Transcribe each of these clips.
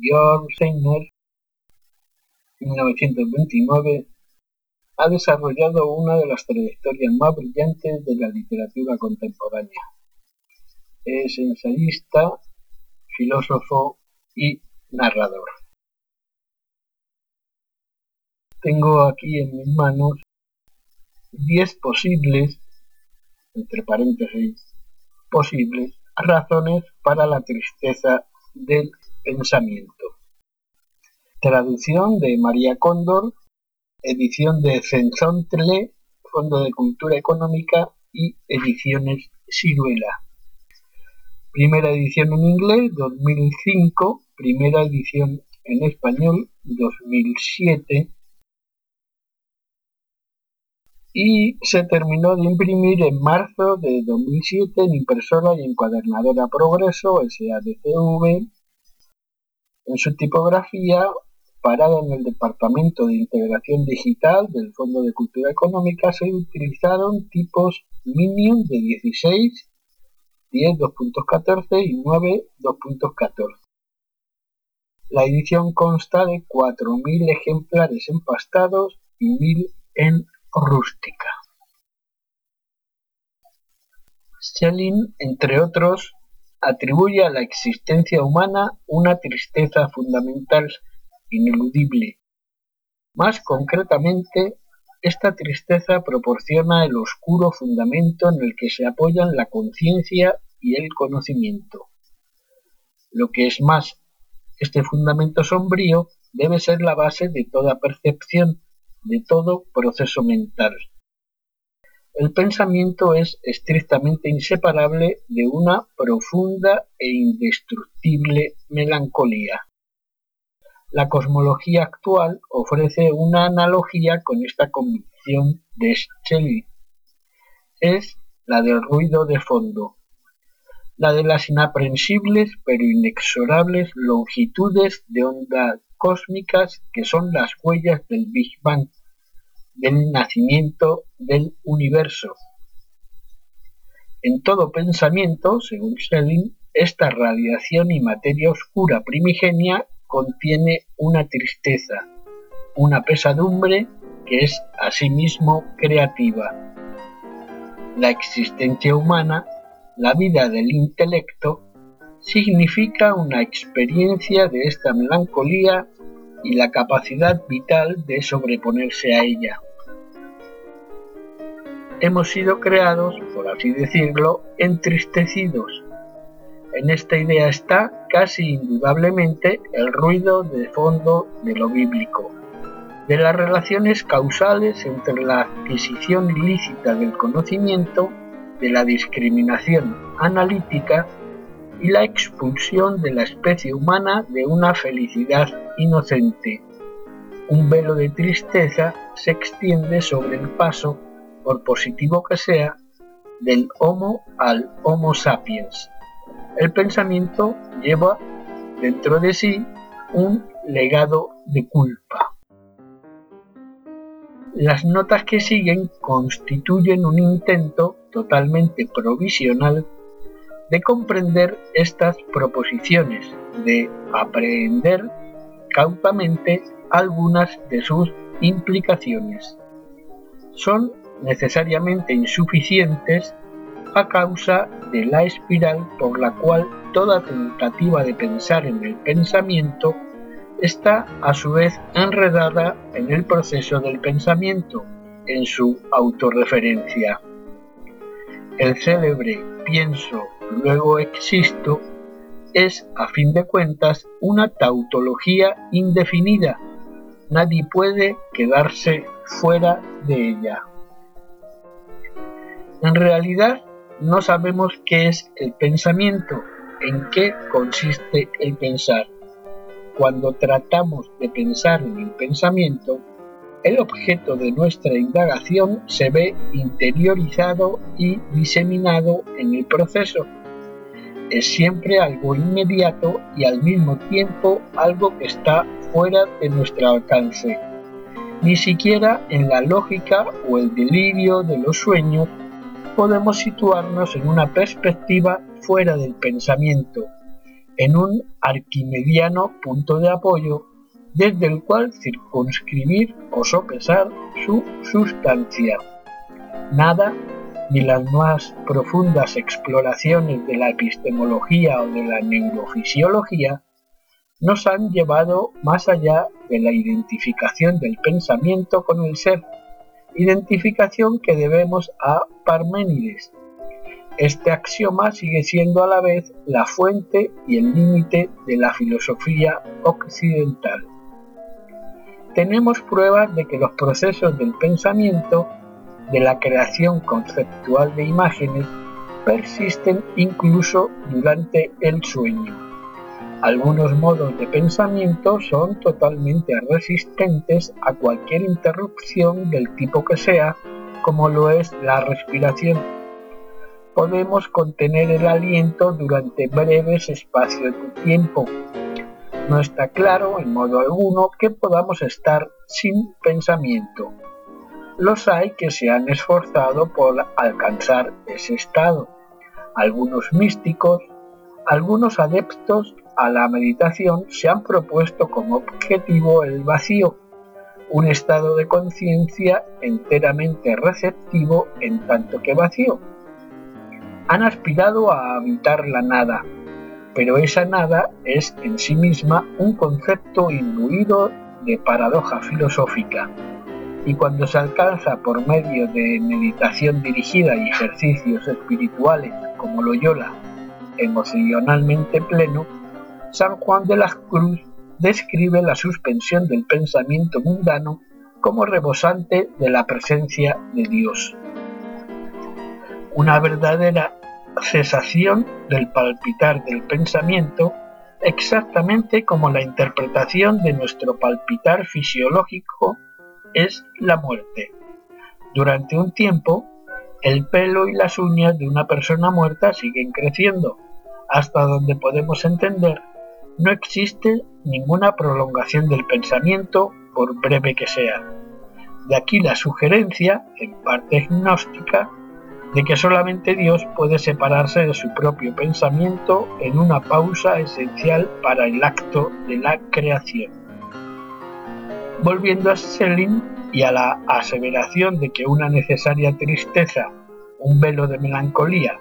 Georg Seiner, 1929, ha desarrollado una de las trayectorias más brillantes de la literatura contemporánea. Es ensayista, filósofo y narrador. Tengo aquí en mis manos 10 posibles, entre paréntesis, posibles razones para la tristeza del pensamiento. Traducción de María Cóndor, edición de Cenzontle, Fondo de Cultura Económica y Ediciones Ciruela. Primera edición en inglés 2005, primera edición en español 2007 y se terminó de imprimir en marzo de 2007 en impresora y encuadernadora Progreso SADCV en su tipografía parada en el Departamento de Integración Digital del Fondo de Cultura Económica se utilizaron tipos Minium de 16, 10 2.14 y 9 2.14. La edición consta de 4.000 ejemplares empastados y 1.000 en rústica. Schelling, entre otros, atribuye a la existencia humana una tristeza fundamental, ineludible. Más concretamente, esta tristeza proporciona el oscuro fundamento en el que se apoyan la conciencia y el conocimiento. Lo que es más, este fundamento sombrío debe ser la base de toda percepción de todo proceso mental. El pensamiento es estrictamente inseparable de una profunda e indestructible melancolía. La cosmología actual ofrece una analogía con esta convicción de Shelley. Es la del ruido de fondo, la de las inaprensibles pero inexorables longitudes de onda cósmicas que son las huellas del Big Bang, del nacimiento del universo. En todo pensamiento, según Schelling, esta radiación y materia oscura primigenia contiene una tristeza, una pesadumbre que es asimismo creativa. La existencia humana, la vida del intelecto, significa una experiencia de esta melancolía y la capacidad vital de sobreponerse a ella. Hemos sido creados, por así decirlo, entristecidos. En esta idea está casi indudablemente el ruido de fondo de lo bíblico, de las relaciones causales entre la adquisición ilícita del conocimiento, de la discriminación analítica y la expulsión de la especie humana de una felicidad inocente. Un velo de tristeza se extiende sobre el paso, por positivo que sea, del Homo al Homo sapiens. El pensamiento lleva dentro de sí un legado de culpa. Las notas que siguen constituyen un intento totalmente provisional de comprender estas proposiciones, de aprehender cautamente algunas de sus implicaciones. Son necesariamente insuficientes a causa de la espiral por la cual toda tentativa de pensar en el pensamiento está a su vez enredada en el proceso del pensamiento, en su autorreferencia. El célebre pienso luego existo es, a fin de cuentas, una tautología indefinida. Nadie puede quedarse fuera de ella. En realidad, no sabemos qué es el pensamiento, en qué consiste el pensar. Cuando tratamos de pensar en el pensamiento, el objeto de nuestra indagación se ve interiorizado y diseminado en el proceso es siempre algo inmediato y al mismo tiempo algo que está fuera de nuestro alcance. Ni siquiera en la lógica o el delirio de los sueños podemos situarnos en una perspectiva fuera del pensamiento. en un arquimediano punto de apoyo desde el cual circunscribir o sopesar su sustancia. Nada, ni las más profundas exploraciones de la epistemología o de la neurofisiología, nos han llevado más allá de la identificación del pensamiento con el ser, identificación que debemos a Parménides. Este axioma sigue siendo a la vez la fuente y el límite de la filosofía occidental. Tenemos pruebas de que los procesos del pensamiento, de la creación conceptual de imágenes, persisten incluso durante el sueño. Algunos modos de pensamiento son totalmente resistentes a cualquier interrupción del tipo que sea, como lo es la respiración. Podemos contener el aliento durante breves espacios de tiempo. No está claro en modo alguno que podamos estar sin pensamiento. Los hay que se han esforzado por alcanzar ese estado. Algunos místicos, algunos adeptos a la meditación se han propuesto como objetivo el vacío, un estado de conciencia enteramente receptivo en tanto que vacío. Han aspirado a habitar la nada, pero esa nada es en sí misma un concepto imbuido de paradoja filosófica, y cuando se alcanza por medio de meditación dirigida y ejercicios espirituales como Loyola, emocionalmente pleno, San Juan de la Cruz describe la suspensión del pensamiento mundano como rebosante de la presencia de Dios. Una verdadera cesación del palpitar del pensamiento, exactamente como la interpretación de nuestro palpitar fisiológico es la muerte. Durante un tiempo, el pelo y las uñas de una persona muerta siguen creciendo, hasta donde podemos entender no existe ninguna prolongación del pensamiento, por breve que sea. De aquí la sugerencia, en parte gnóstica, de que solamente Dios puede separarse de su propio pensamiento en una pausa esencial para el acto de la creación. Volviendo a Schelling y a la aseveración de que una necesaria tristeza, un velo de melancolía,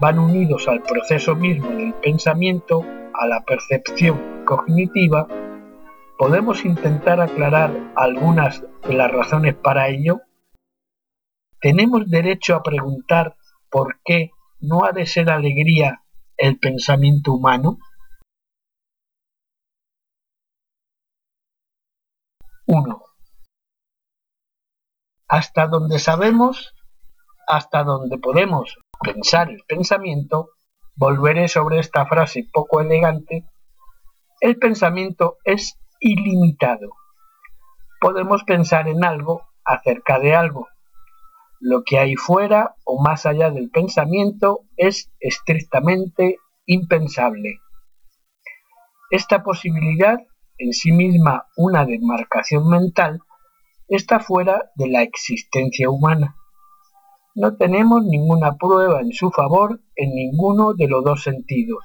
van unidos al proceso mismo del pensamiento, a la percepción cognitiva, ¿podemos intentar aclarar algunas de las razones para ello? ¿Tenemos derecho a preguntar por qué no ha de ser alegría el pensamiento humano? 1. Hasta donde sabemos, hasta donde podemos pensar el pensamiento, Volveré sobre esta frase poco elegante. El pensamiento es ilimitado. Podemos pensar en algo acerca de algo. Lo que hay fuera o más allá del pensamiento es estrictamente impensable. Esta posibilidad, en sí misma una demarcación mental, está fuera de la existencia humana. No tenemos ninguna prueba en su favor en ninguno de los dos sentidos.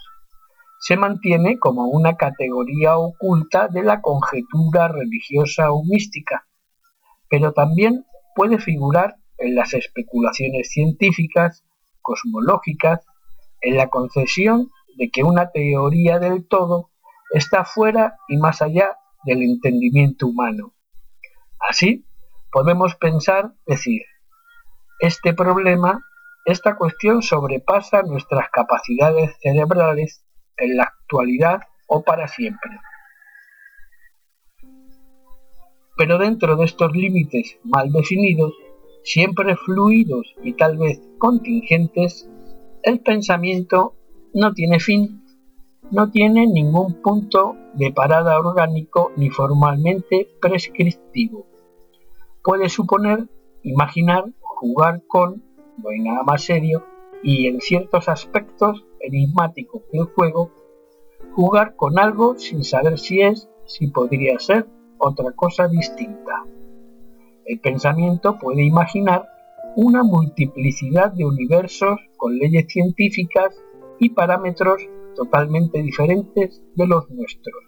Se mantiene como una categoría oculta de la conjetura religiosa o mística, pero también puede figurar en las especulaciones científicas, cosmológicas, en la concesión de que una teoría del todo está fuera y más allá del entendimiento humano. Así, podemos pensar, decir, este problema, esta cuestión sobrepasa nuestras capacidades cerebrales en la actualidad o para siempre. Pero dentro de estos límites mal definidos, siempre fluidos y tal vez contingentes, el pensamiento no tiene fin, no tiene ningún punto de parada orgánico ni formalmente prescriptivo. Puede suponer, imaginar jugar con, no hay nada más serio, y en ciertos aspectos enigmáticos del juego, jugar con algo sin saber si es, si podría ser otra cosa distinta. El pensamiento puede imaginar una multiplicidad de universos con leyes científicas y parámetros totalmente diferentes de los nuestros.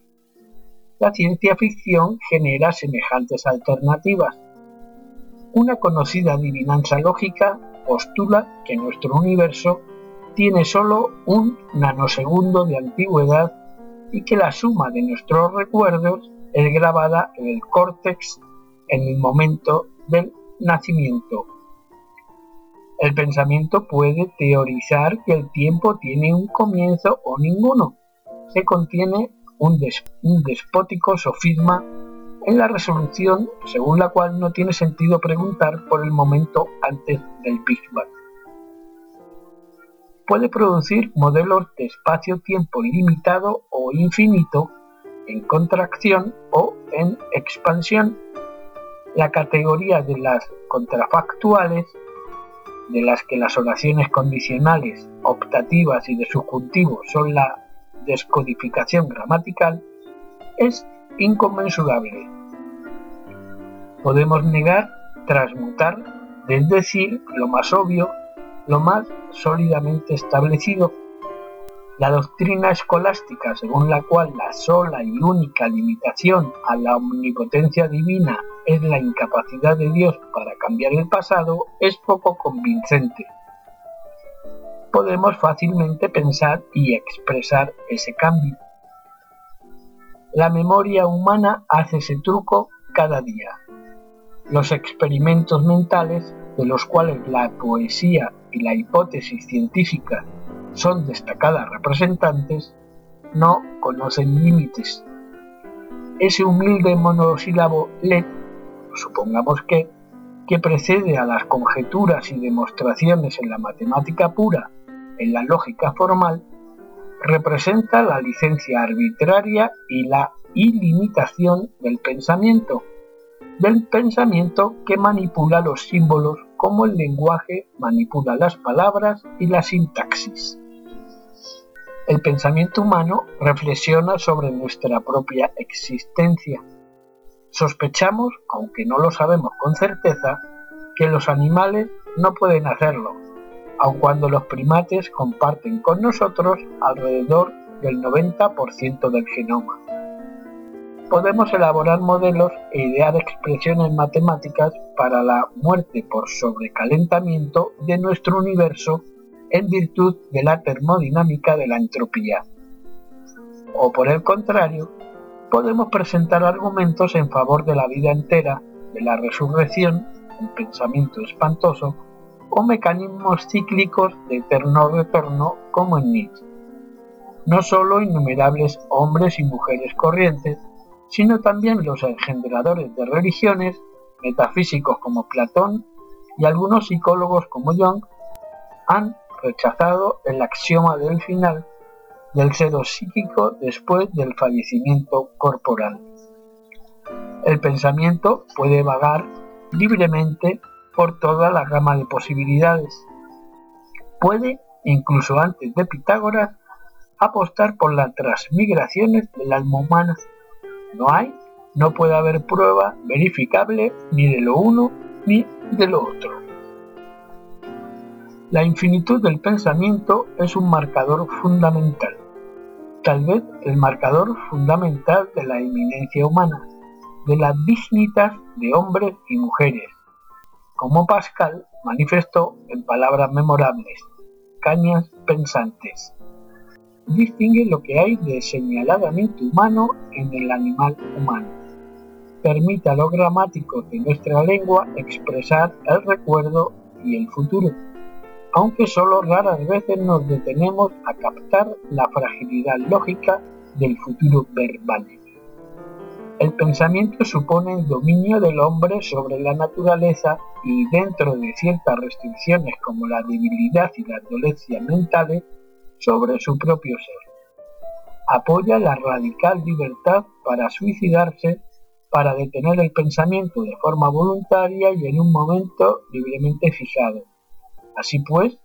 La ciencia ficción genera semejantes alternativas. Una conocida adivinanza lógica postula que nuestro universo tiene solo un nanosegundo de antigüedad y que la suma de nuestros recuerdos es grabada en el córtex en el momento del nacimiento. El pensamiento puede teorizar que el tiempo tiene un comienzo o ninguno. Se contiene un, un despótico sofisma en la resolución según la cual no tiene sentido preguntar por el momento antes del Big Bang. Puede producir modelos de espacio-tiempo limitado o infinito en contracción o en expansión. La categoría de las contrafactuales de las que las oraciones condicionales, optativas y de subjuntivo son la descodificación gramatical, es inconmensurable. Podemos negar, transmutar, es decir, lo más obvio, lo más sólidamente establecido. La doctrina escolástica, según la cual la sola y única limitación a la omnipotencia divina es la incapacidad de Dios para cambiar el pasado, es poco convincente. Podemos fácilmente pensar y expresar ese cambio. La memoria humana hace ese truco cada día. Los experimentos mentales, de los cuales la poesía y la hipótesis científica son destacadas representantes, no conocen límites. Ese humilde monosílabo let supongamos que, que precede a las conjeturas y demostraciones en la matemática pura, en la lógica formal, representa la licencia arbitraria y la ilimitación del pensamiento, del pensamiento que manipula los símbolos como el lenguaje manipula las palabras y la sintaxis. El pensamiento humano reflexiona sobre nuestra propia existencia, Sospechamos, aunque no lo sabemos con certeza, que los animales no pueden hacerlo, aun cuando los primates comparten con nosotros alrededor del 90% del genoma. Podemos elaborar modelos e idear expresiones matemáticas para la muerte por sobrecalentamiento de nuestro universo en virtud de la termodinámica de la entropía. O por el contrario, podemos presentar argumentos en favor de la vida entera, de la resurrección, un pensamiento espantoso, o mecanismos cíclicos de eterno retorno como en Nietzsche. No solo innumerables hombres y mujeres corrientes, sino también los engendradores de religiones, metafísicos como Platón y algunos psicólogos como Jung, han rechazado el axioma del final del ser psíquico después del fallecimiento corporal. El pensamiento puede vagar libremente por toda la gama de posibilidades. Puede, incluso antes de Pitágoras, apostar por las transmigraciones del alma humana. No hay, no puede haber prueba verificable ni de lo uno ni de lo otro. La infinitud del pensamiento es un marcador fundamental tal vez el marcador fundamental de la eminencia humana, de la dignitas de hombres y mujeres, como Pascal manifestó en palabras memorables, cañas pensantes. Distingue lo que hay de señaladamente humano en el animal humano. Permite a los gramáticos de nuestra lengua expresar el recuerdo y el futuro aunque solo raras veces nos detenemos a captar la fragilidad lógica del futuro verbal. El pensamiento supone el dominio del hombre sobre la naturaleza y dentro de ciertas restricciones como la debilidad y las dolencias mentales sobre su propio ser. Apoya la radical libertad para suicidarse, para detener el pensamiento de forma voluntaria y en un momento libremente fijado Así pues,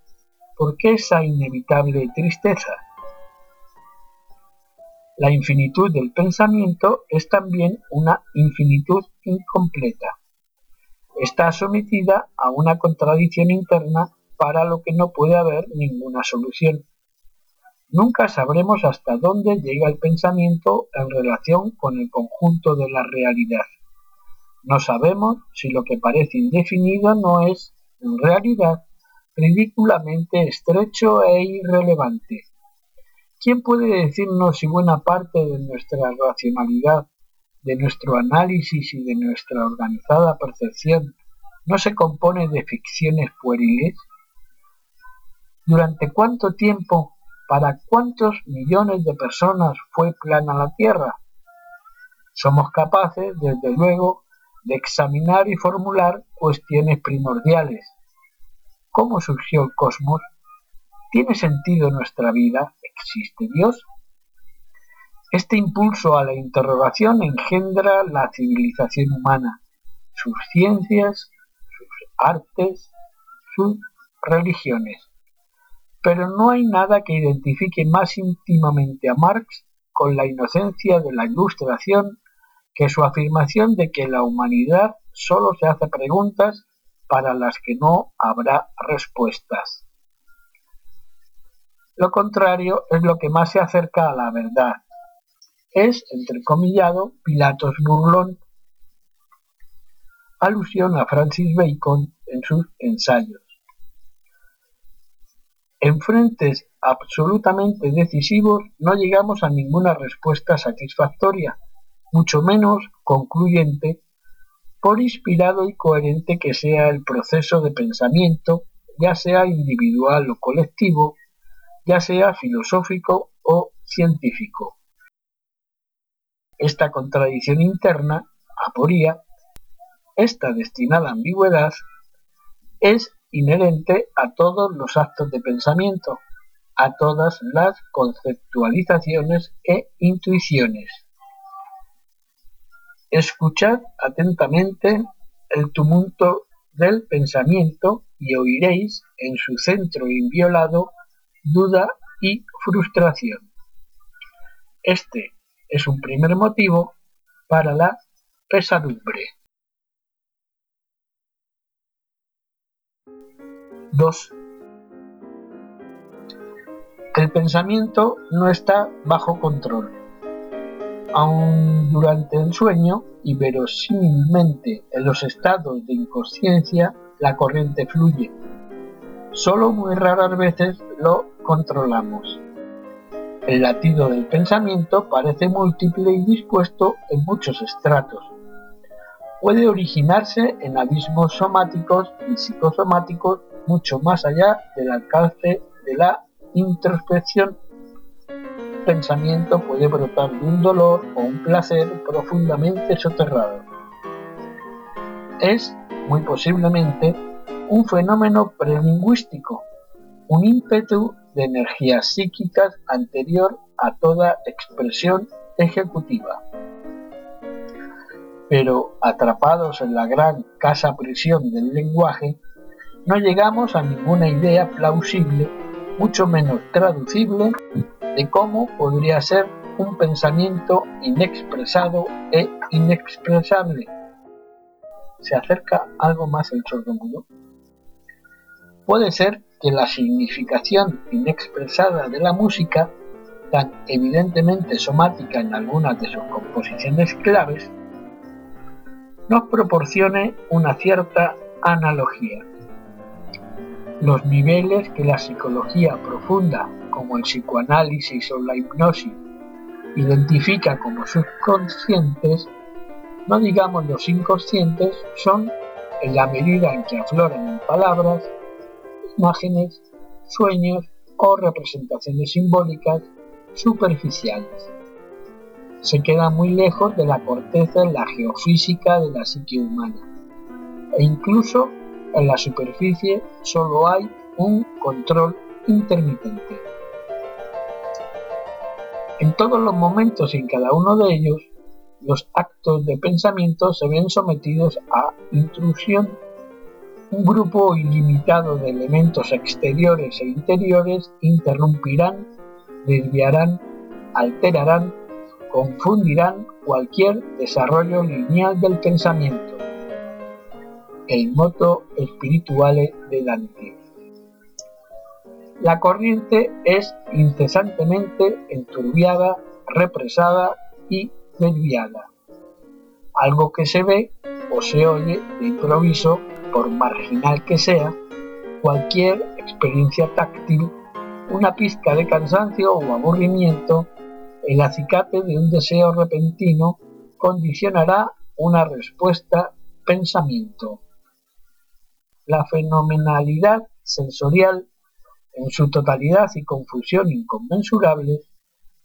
¿por qué esa inevitable tristeza? La infinitud del pensamiento es también una infinitud incompleta. Está sometida a una contradicción interna para lo que no puede haber ninguna solución. Nunca sabremos hasta dónde llega el pensamiento en relación con el conjunto de la realidad. No sabemos si lo que parece indefinido no es, en realidad, ridículamente estrecho e irrelevante. ¿Quién puede decirnos si buena parte de nuestra racionalidad, de nuestro análisis y de nuestra organizada percepción no se compone de ficciones pueriles? ¿Durante cuánto tiempo, para cuántos millones de personas fue plana la Tierra? Somos capaces, desde luego, de examinar y formular cuestiones primordiales. ¿Cómo surgió el cosmos? ¿Tiene sentido nuestra vida? ¿Existe Dios? Este impulso a la interrogación engendra la civilización humana, sus ciencias, sus artes, sus religiones. Pero no hay nada que identifique más íntimamente a Marx con la inocencia de la ilustración que su afirmación de que la humanidad solo se hace preguntas para las que no habrá respuestas. Lo contrario es lo que más se acerca a la verdad. Es, entrecomillado, Pilatos burlón, alusión a Francis Bacon en sus ensayos. En frentes absolutamente decisivos no llegamos a ninguna respuesta satisfactoria, mucho menos concluyente, por inspirado y coherente que sea el proceso de pensamiento, ya sea individual o colectivo, ya sea filosófico o científico. Esta contradicción interna, aporía, esta destinada ambigüedad, es inherente a todos los actos de pensamiento, a todas las conceptualizaciones e intuiciones. Escuchad atentamente el tumulto del pensamiento y oiréis en su centro inviolado duda y frustración. Este es un primer motivo para la pesadumbre. 2. El pensamiento no está bajo control aun durante el sueño y verosímilmente en los estados de inconsciencia, la corriente fluye. Solo muy raras veces lo controlamos. El latido del pensamiento parece múltiple y dispuesto en muchos estratos. Puede originarse en abismos somáticos y psicosomáticos mucho más allá del alcance de la introspección pensamiento puede brotar de un dolor o un placer profundamente soterrado. Es, muy posiblemente, un fenómeno prelingüístico, un ímpetu de energías psíquicas anterior a toda expresión ejecutiva. Pero atrapados en la gran casa prisión del lenguaje, no llegamos a ninguna idea plausible, mucho menos traducible de cómo podría ser un pensamiento inexpresado e inexpresable. ¿Se acerca algo más el sordomudo? Puede ser que la significación inexpresada de la música, tan evidentemente somática en algunas de sus composiciones claves, nos proporcione una cierta analogía. Los niveles que la psicología profunda como el psicoanálisis o la hipnosis identifica como subconscientes, no digamos los inconscientes, son en la medida en que afloran en palabras, imágenes, sueños o representaciones simbólicas superficiales. Se queda muy lejos de la corteza en la geofísica de la psique humana e incluso en la superficie solo hay un control intermitente. En todos los momentos y en cada uno de ellos, los actos de pensamiento se ven sometidos a intrusión. Un grupo ilimitado de elementos exteriores e interiores interrumpirán, desviarán, alterarán, confundirán cualquier desarrollo lineal del pensamiento. El moto espirituale de Dante. la corriente es incesantemente enturbiada, represada y desviada. Algo que se ve o se oye de improviso, por marginal que sea, cualquier experiencia táctil, una pizca de cansancio o aburrimiento, el acicate de un deseo repentino condicionará una respuesta pensamiento. La fenomenalidad sensorial, en su totalidad y confusión inconmensurable,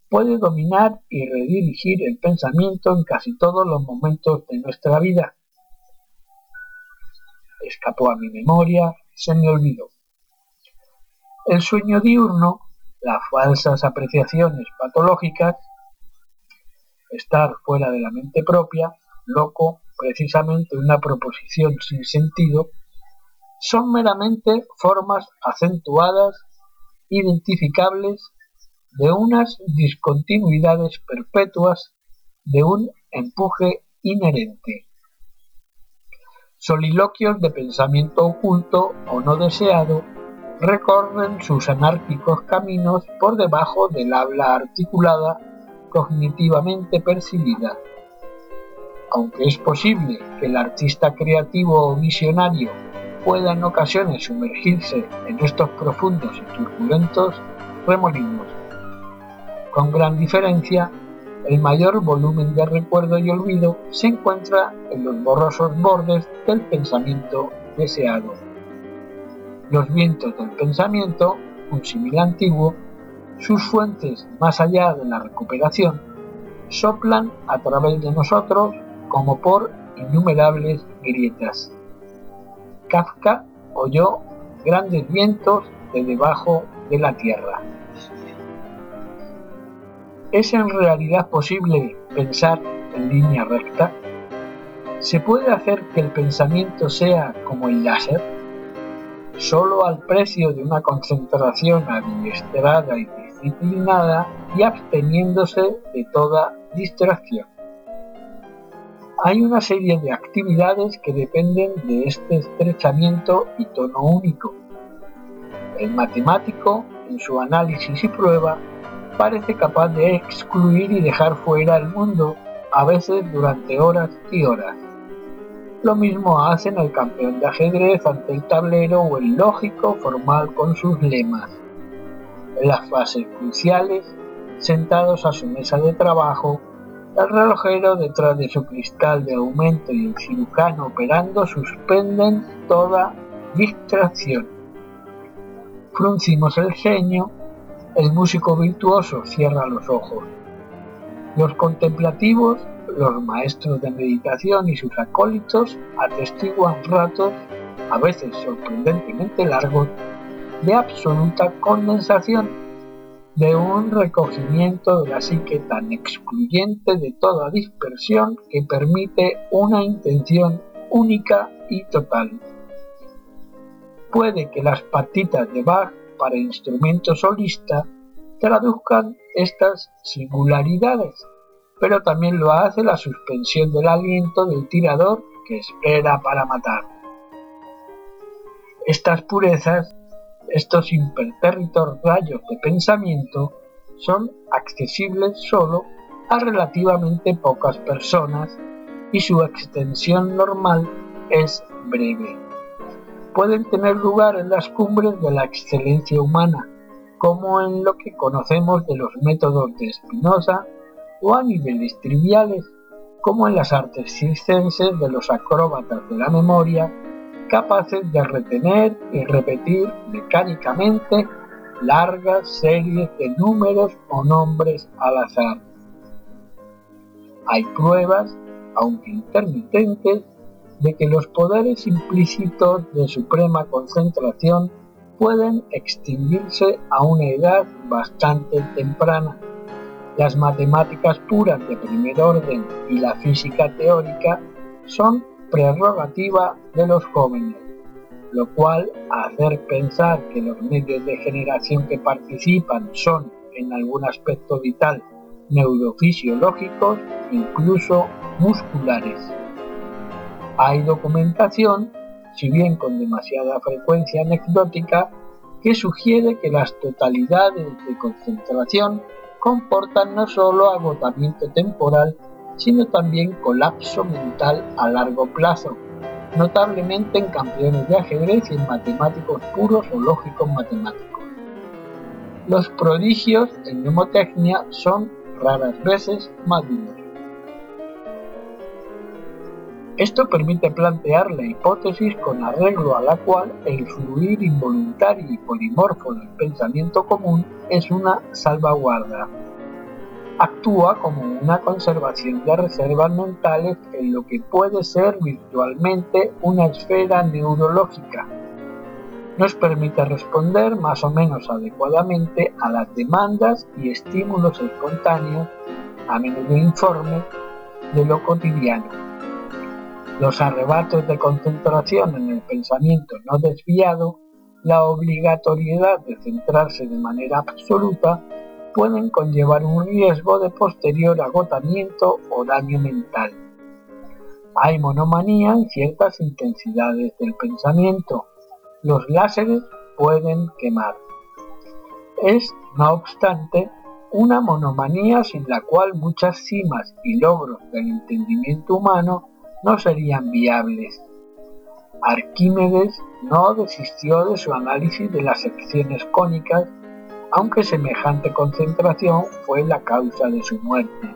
puede dominar y redirigir el pensamiento en casi todos los momentos de nuestra vida. Escapó a mi memoria, se me olvidó. El sueño diurno, las falsas apreciaciones patológicas, estar fuera de la mente propia, loco, precisamente una proposición sin sentido, son meramente formas acentuadas, identificables de unas discontinuidades perpetuas de un empuje inherente. Soliloquios de pensamiento oculto o no deseado recorren sus anárquicos caminos por debajo del habla articulada cognitivamente percibida. Aunque es posible que el artista creativo o visionario pueda en ocasiones sumergirse en estos profundos y turbulentos remolinos con gran diferencia, el mayor volumen de recuerdo y olvido se encuentra en los borrosos bordes del pensamiento deseado. Los vientos del pensamiento, un símil antiguo, sus fuentes más allá de la recuperación, soplan a través de nosotros como por innumerables grietas. Kafka oyó grandes vientos de debajo de la tierra. ¿Es en realidad posible pensar en línea recta? ¿Se puede hacer que el pensamiento sea como el láser? Solo al precio de una concentración administrada y disciplinada y absteniéndose de toda distracción. Hay una serie de actividades que dependen de este estrechamiento y tono único. El matemático, en su análisis y prueba, parece capaz de excluir y dejar fuera el mundo, a veces durante horas y horas. Lo mismo hacen el campeón de ajedrez ante el tablero o el lógico formal con sus lemas. En las fases cruciales, sentados a su mesa de trabajo, el relojero detrás de su cristal de aumento y el cirujano operando suspenden toda distracción. Fruncimos el ceño el músico virtuoso cierra los ojos. Los contemplativos, los maestros de meditación y sus acólitos atestiguan ratos, a veces sorprendentemente largos, de absoluta condensación, de un recogimiento de la psique tan excluyente de toda dispersión que permite una intención única y total. Puede que las patitas de Bach para instrumento solista traduzcan estas singularidades, pero también lo hace la suspensión del aliento del tirador que espera para matar. Estas purezas, estos impertérritos rayos de pensamiento, son accesibles solo a relativamente pocas personas y su extensión normal es breve pueden tener lugar en las cumbres de la excelencia humana, como en lo que conocemos de los métodos de Spinoza, o a niveles triviales, como en las artes circenses de los acróbatas de la memoria, capaces de retener y repetir mecánicamente largas series de números o nombres al azar. Hay pruebas, aunque intermitentes, de que los poderes implícitos de suprema concentración pueden extinguirse a una edad bastante temprana. Las matemáticas puras de primer orden y la física teórica son prerrogativa de los jóvenes, lo cual hacer pensar que los medios de generación que participan son en algún aspecto vital neurofisiológicos, incluso musculares. Hay documentación, si bien con demasiada frecuencia anecdótica, que sugiere que las totalidades de concentración comportan no solo agotamiento temporal, sino también colapso mental a largo plazo, notablemente en campeones de ajedrez y en matemáticos puros o lógicos matemáticos. Los prodigios en mnemotecnia son raras veces maduros. Esto permite plantear la hipótesis con arreglo a la cual el fluir involuntario y polimorfo del pensamiento común es una salvaguarda. Actúa como una conservación de reservas mentales en lo que puede ser virtualmente una esfera neurológica. Nos permite responder más o menos adecuadamente a las demandas y estímulos espontáneos, a menudo informes, de lo cotidiano los arrebatos de concentración en el pensamiento no desviado, la obligatoriedad de centrarse de manera absoluta, pueden conllevar un riesgo de posterior agotamiento o daño mental. Hay monomanía en ciertas intensidades del pensamiento. Los láseres pueden quemar. Es, no obstante, una monomanía sin la cual muchas cimas y logros del entendimiento humano no serían viables. Arquímedes no desistió de su análisis de las secciones cónicas, aunque semejante concentración fue la causa de su muerte.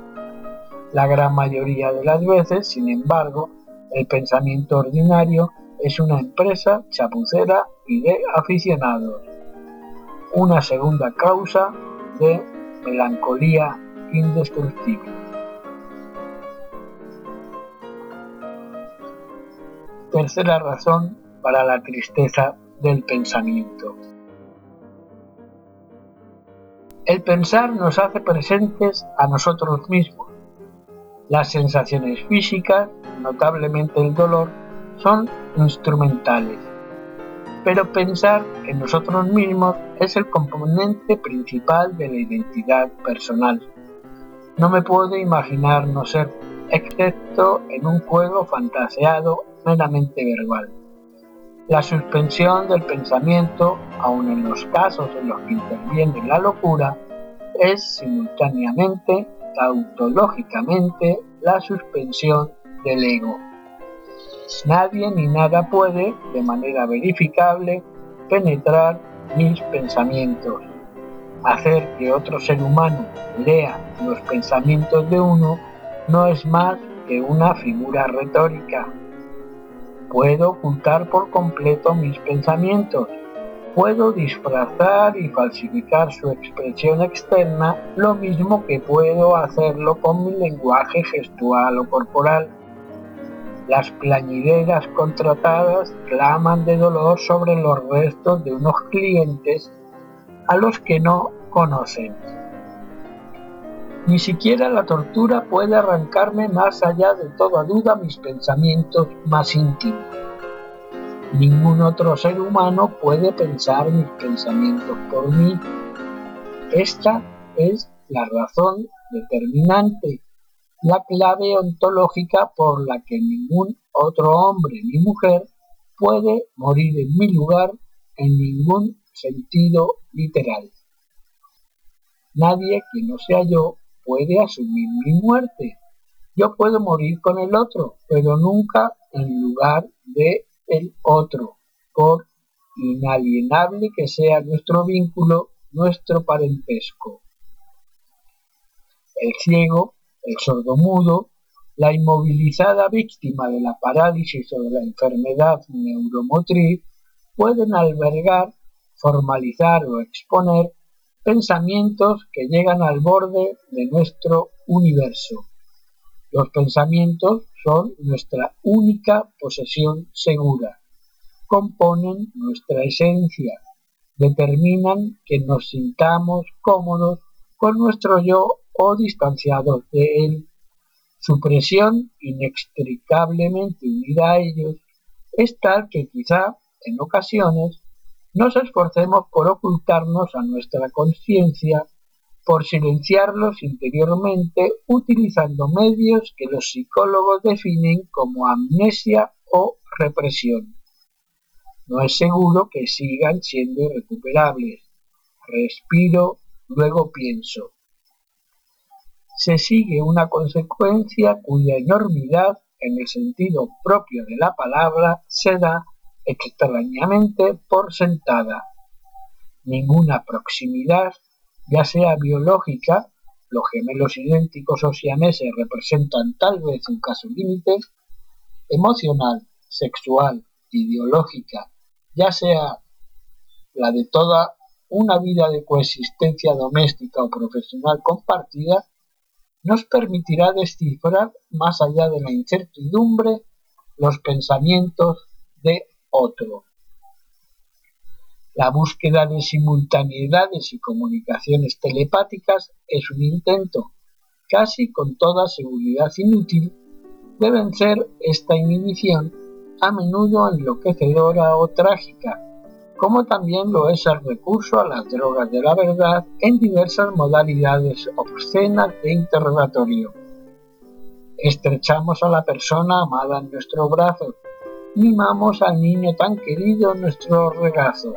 La gran mayoría de las veces, sin embargo, el pensamiento ordinario es una empresa chapucera y de aficionados. Una segunda causa de melancolía indestructible. Tercera razón para la tristeza del pensamiento. El pensar nos hace presentes a nosotros mismos. Las sensaciones físicas, notablemente el dolor, son instrumentales. Pero pensar en nosotros mismos es el componente principal de la identidad personal. No me puedo imaginar no ser, excepto en un juego fantaseado meramente verbal. La suspensión del pensamiento, aun en los casos en los que interviene la locura, es simultáneamente, tautológicamente, la suspensión del ego. Nadie ni nada puede, de manera verificable, penetrar mis pensamientos. Hacer que otro ser humano lea los pensamientos de uno no es más que una figura retórica Puedo ocultar por completo mis pensamientos. Puedo disfrazar y falsificar su expresión externa lo mismo que puedo hacerlo con mi lenguaje gestual o corporal. Las plañideras contratadas claman de dolor sobre los restos de unos clientes a los que no conocen. Ni siquiera la tortura puede arrancarme más allá de toda duda mis pensamientos más íntimos. Ningún otro ser humano puede pensar mis pensamientos por mí. Esta es la razón determinante, la clave ontológica por la que ningún otro hombre ni mujer puede morir en mi lugar en ningún sentido literal. Nadie que no sea yo puede asumir mi muerte. Yo puedo morir con el otro, pero nunca en lugar de el otro, por inalienable que sea nuestro vínculo, nuestro parentesco. El ciego, el sordomudo, la inmovilizada víctima de la parálisis o de la enfermedad neuromotriz pueden albergar, formalizar o exponer pensamientos que llegan al borde de nuestro universo. Los pensamientos son nuestra única posesión segura, componen nuestra esencia, determinan que nos sintamos cómodos con nuestro yo o distanciados de él. Su presión, inextricablemente unida a ellos, es tal que quizá, en ocasiones, nos esforcemos por ocultarnos a nuestra conciencia, por silenciarlos interiormente utilizando medios que los psicólogos definen como amnesia o represión. no es seguro que sigan siendo irrecuperables. Respiro, luego pienso. Se sigue una consecuencia cuya enormidad, en el sentido propio de la palabra, se da extrañamente por sentada. Ninguna proximidad, ya sea biológica, los gemelos idénticos o siameses representan tal vez un caso límite, emocional, sexual, ideológica, ya sea la de toda una vida de coexistencia doméstica o profesional compartida, nos permitirá descifrar más allá de la incertidumbre los pensamientos de otro. La búsqueda de simultaneidades y comunicaciones telepáticas es un intento, casi con toda seguridad inútil, de vencer esta inhibición a menudo enloquecedora o trágica, como también lo es el recurso a las drogas de la verdad en diversas modalidades obscenas de interrogatorio. Estrechamos a la persona amada en nuestro brazo, mimamos al niño tan querido nuestro regazo,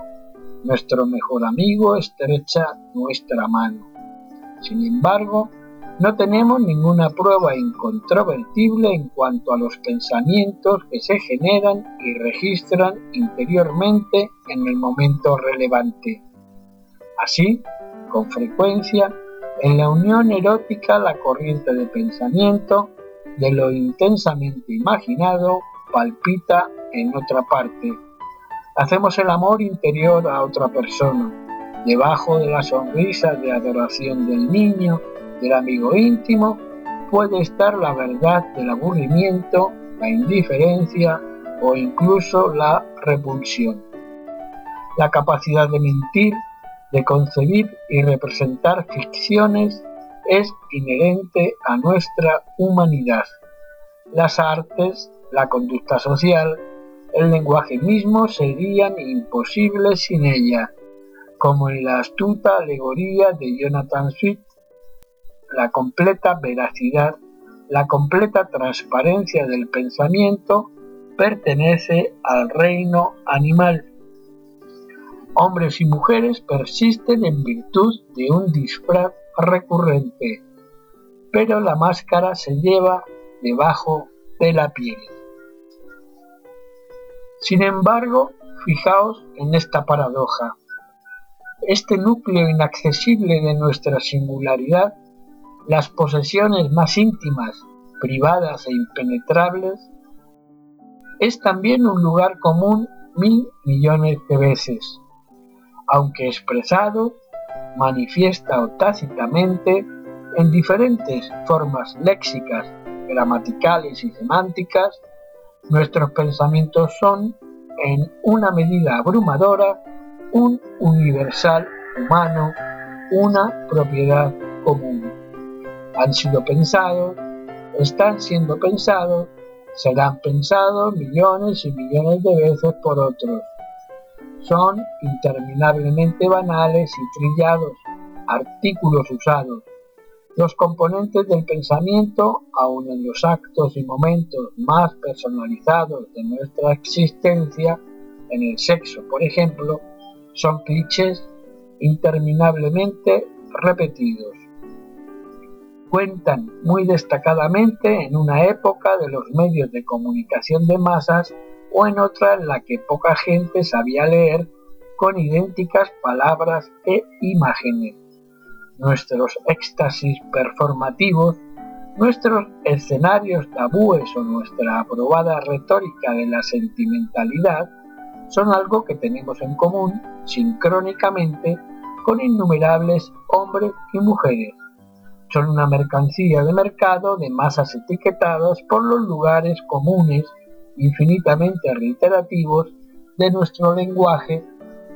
nuestro mejor amigo estrecha nuestra mano. Sin embargo, no tenemos ninguna prueba incontrovertible en cuanto a los pensamientos que se generan y registran interiormente en el momento relevante. Así, con frecuencia, en la unión erótica la corriente de pensamiento de lo intensamente imaginado palpita en otra parte. Hacemos el amor interior a otra persona, debajo de la sonrisa de adoración del niño del amigo íntimo puede estar la verdad del aburrimiento, la indiferencia o incluso la repulsión. La capacidad de mentir, de concebir y representar ficciones es inherente a nuestra humanidad. Las artes, la conducta social, el lenguaje mismo serían imposibles sin ella, como en la astuta alegoría de Jonathan Swift la completa veracidad, la completa transparencia del pensamiento pertenece al reino animal. Hombres y mujeres persisten en virtud de un disfraz recurrente, pero la máscara se lleva debajo de la piel. Sin embargo, fijaos en esta paradoja. Este núcleo inaccesible de nuestra singularidad las posesiones más íntimas, privadas e impenetrables, es también un lugar común mil millones de veces, aunque expresado manifiesta o tácitamente en diferentes formas léxicas, gramaticales y semánticas, nuestros pensamientos son, en una medida abrumadora, un universal humano, una propiedad común han sido pensados, están siendo pensados, serán pensados millones y millones de veces por otros. Son interminablemente banales y trillados, artículos usados. Los componentes del pensamiento, aun en los actos y momentos más personalizados de nuestra existencia, en el sexo, por ejemplo, son clichés interminablemente repetidos cuentan muy destacadamente en una época de los medios de comunicación de masas o en otra en la que poca gente sabía leer con idénticas palabras e imágenes. Nuestros éxtasis performativos, nuestros escenarios tabúes o nuestra aprobada retórica de la sentimentalidad son algo que tenemos en común sincrónicamente con innumerables hombres y mujeres son una mercancía de mercado de masas etiquetadas por los lugares comunes infinitamente reiterativos de nuestro lenguaje,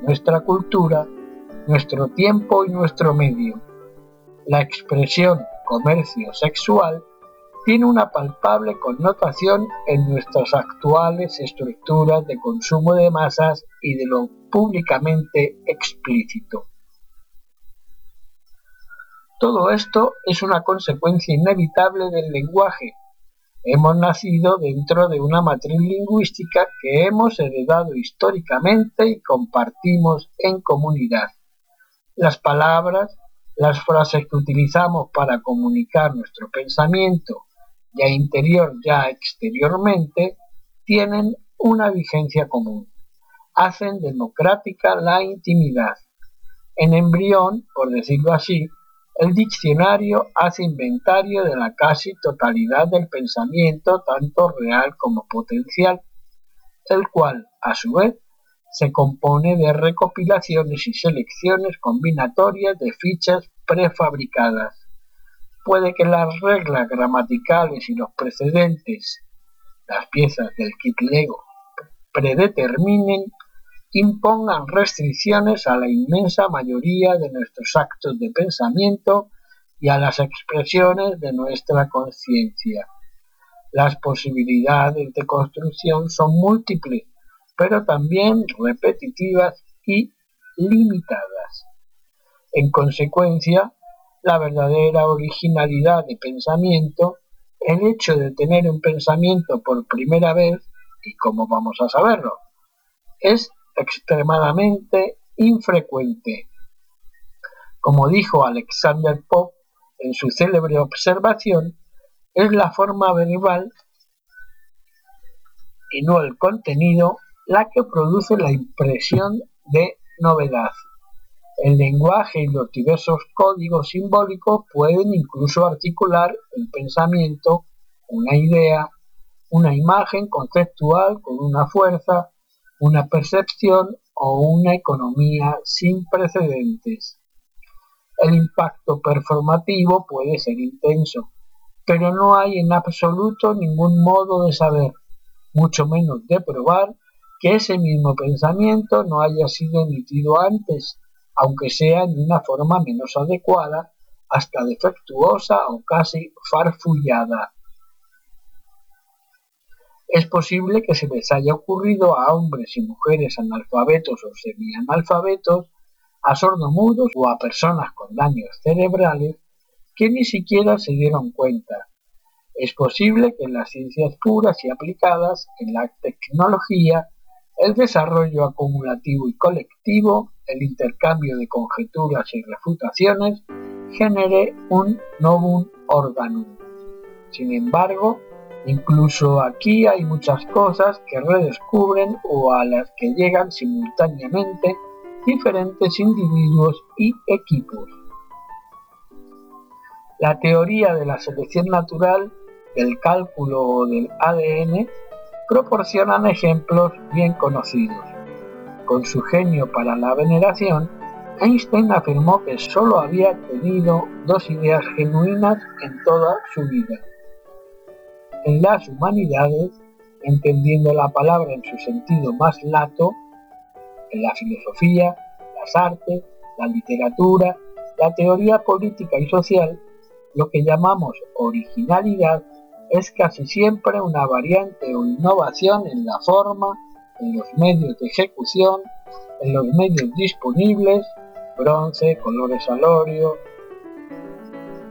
nuestra cultura, nuestro tiempo y nuestro medio. La expresión comercio sexual tiene una palpable connotación en nuestras actuales estructuras de consumo de masas y de lo públicamente explícito. Todo esto es una consecuencia inevitable del lenguaje, Hemos nacido dentro de una matriz lingüística que hemos heredado históricamente y compartimos en comunidad. Las palabras, las frases que utilizamos para comunicar nuestro pensamiento, ya interior, ya exteriormente, tienen una vigencia común. Hacen democrática la intimidad. En embrión, por decirlo así, el diccionario hace inventario de la casi totalidad del pensamiento, tanto real como potencial, el cual, a su vez, se compone de recopilaciones y selecciones combinatorias de fichas prefabricadas. Puede que las reglas gramaticales y los precedentes, las piezas del kit Lego, predeterminen impongan restricciones a la inmensa mayoría de nuestros actos de pensamiento y a las expresiones de nuestra conciencia. Las posibilidades de construcción son múltiples, pero también repetitivas y limitadas. En consecuencia, la verdadera originalidad de pensamiento, el hecho de tener un pensamiento por primera vez, y cómo vamos a saberlo, es extremadamente infrecuente. Como dijo Alexander Pope en su célebre observación, es la forma verbal y no el contenido la que produce la impresión de novedad. El lenguaje y los diversos códigos simbólicos pueden incluso articular el pensamiento, una idea, una imagen conceptual con una fuerza, una percepción o una economía sin precedentes. El impacto performativo puede ser intenso, pero no hay en absoluto ningún modo de saber, mucho menos de probar, que ese mismo pensamiento no haya sido emitido antes, aunque sea en una forma menos adecuada, hasta defectuosa o casi farfullada. Es posible que se les haya ocurrido a hombres y mujeres analfabetos o semianalfabetos, a sordomudos o a personas con daños cerebrales que ni siquiera se dieron cuenta. Es posible que en las ciencias puras y aplicadas, en la tecnología, el desarrollo acumulativo y colectivo, el intercambio de conjeturas y refutaciones, genere un novum organum. Sin embargo, Incluso aquí hay muchas cosas que redescubren o a las que llegan simultáneamente diferentes individuos y equipos. La teoría de la selección natural, del cálculo o del ADN proporcionan ejemplos bien conocidos. Con su genio para la veneración, Einstein afirmó que sólo había tenido dos ideas genuinas en toda su vida en las humanidades, entendiendo la palabra en su sentido más lato, en la filosofía, las artes, la literatura, la teoría política y social, lo que llamamos originalidad es casi siempre una variante o innovación en la forma, en los medios de ejecución, en los medios disponibles, bronce, colores al óleo,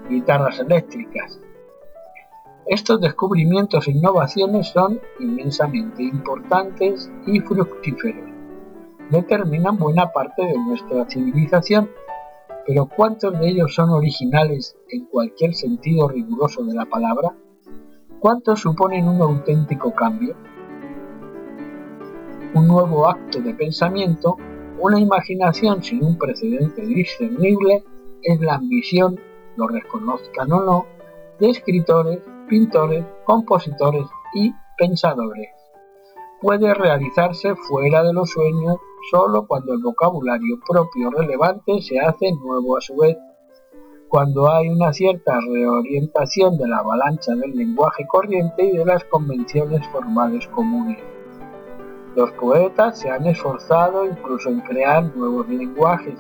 guitarras eléctricas, estos descubrimientos e innovaciones son inmensamente importantes y fructíferos. Determinan buena parte de nuestra civilización, pero ¿cuántos de ellos son originales en cualquier sentido riguroso de la palabra? ¿Cuántos suponen un auténtico cambio? Un nuevo acto de pensamiento, una imaginación sin un precedente discernible, es la ambición, lo reconozcan o no, de escritores, pintores, compositores y pensadores. Puede realizarse fuera de los sueños solo cuando el vocabulario propio relevante se hace nuevo a su vez, cuando hay una cierta reorientación de la avalancha del lenguaje corriente y de las convenciones formales comunes. Los poetas se han esforzado incluso en crear nuevos lenguajes,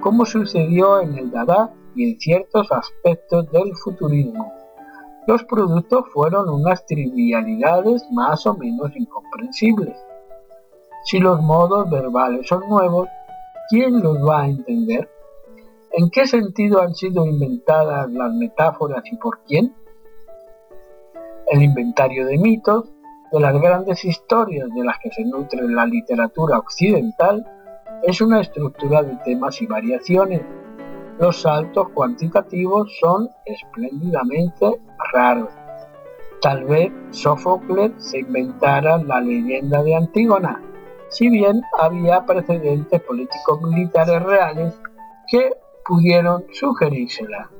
como sucedió en el Dada y en ciertos aspectos del futurismo. Los productos fueron unas trivialidades más o menos incomprensibles. Si los modos verbales son nuevos, ¿quién los va a entender? ¿En qué sentido han sido inventadas las metáforas y por quién? El inventario de mitos, de las grandes historias de las que se nutre la literatura occidental, es una estructura de temas y variaciones. Los saltos cuantitativos son espléndidamente raros. Tal vez Sófocles se inventara la leyenda de Antígona, si bien había precedentes políticos militares reales que pudieron sugerírsela.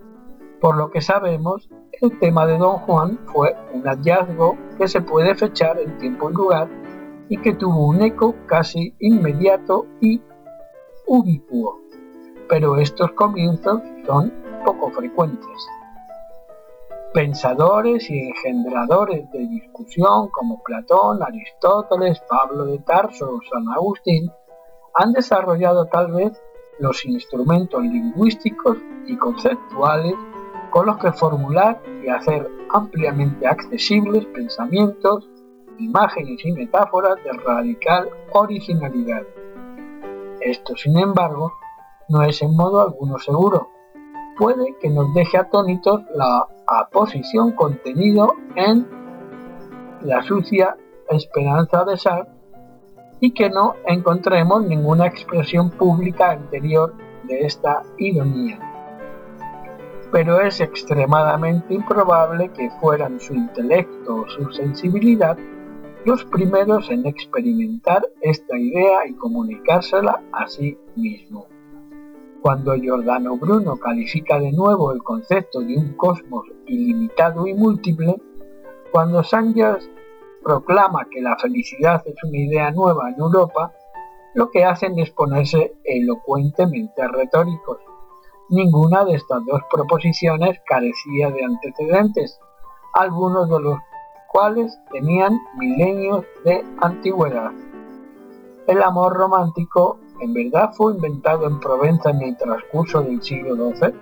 Por lo que sabemos, el tema de Don Juan fue un hallazgo que se puede fechar en tiempo y lugar y que tuvo un eco casi inmediato y ubicuo. Pero estos comienzos son poco frecuentes. Pensadores y engendradores de discusión como Platón, Aristóteles, Pablo de Tarso o San Agustín han desarrollado tal vez los instrumentos lingüísticos y conceptuales con los que formular y hacer ampliamente accesibles pensamientos, imágenes y metáforas de radical originalidad. Esto, sin embargo, no es en modo alguno seguro. Puede que nos deje atónitos la aposición contenido en la sucia esperanza de Sartre y que no encontremos ninguna expresión pública anterior de esta ironía. Pero es extremadamente improbable que fueran su intelecto o su sensibilidad los primeros en experimentar esta idea y comunicársela a sí mismo. Cuando Giordano Bruno califica de nuevo el concepto de un cosmos ilimitado y múltiple, cuando Sánchez proclama que la felicidad es una idea nueva en Europa, lo que hacen es ponerse elocuentemente retóricos. Ninguna de estas dos proposiciones carecía de antecedentes, algunos de los cuales tenían milenios de antigüedad. El amor romántico en verdad fue inventado en Provenza en el transcurso del siglo XII.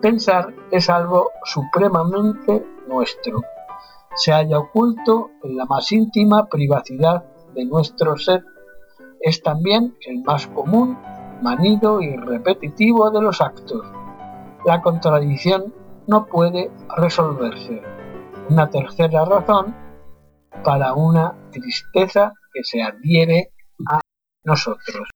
Pensar es algo supremamente nuestro se halla oculto en la más íntima privacidad de nuestro ser. Es también el más común, manido y repetitivo de los actos. La contradicción no puede resolverse. Una tercera razón para una tristeza que se adhiere a nosotros.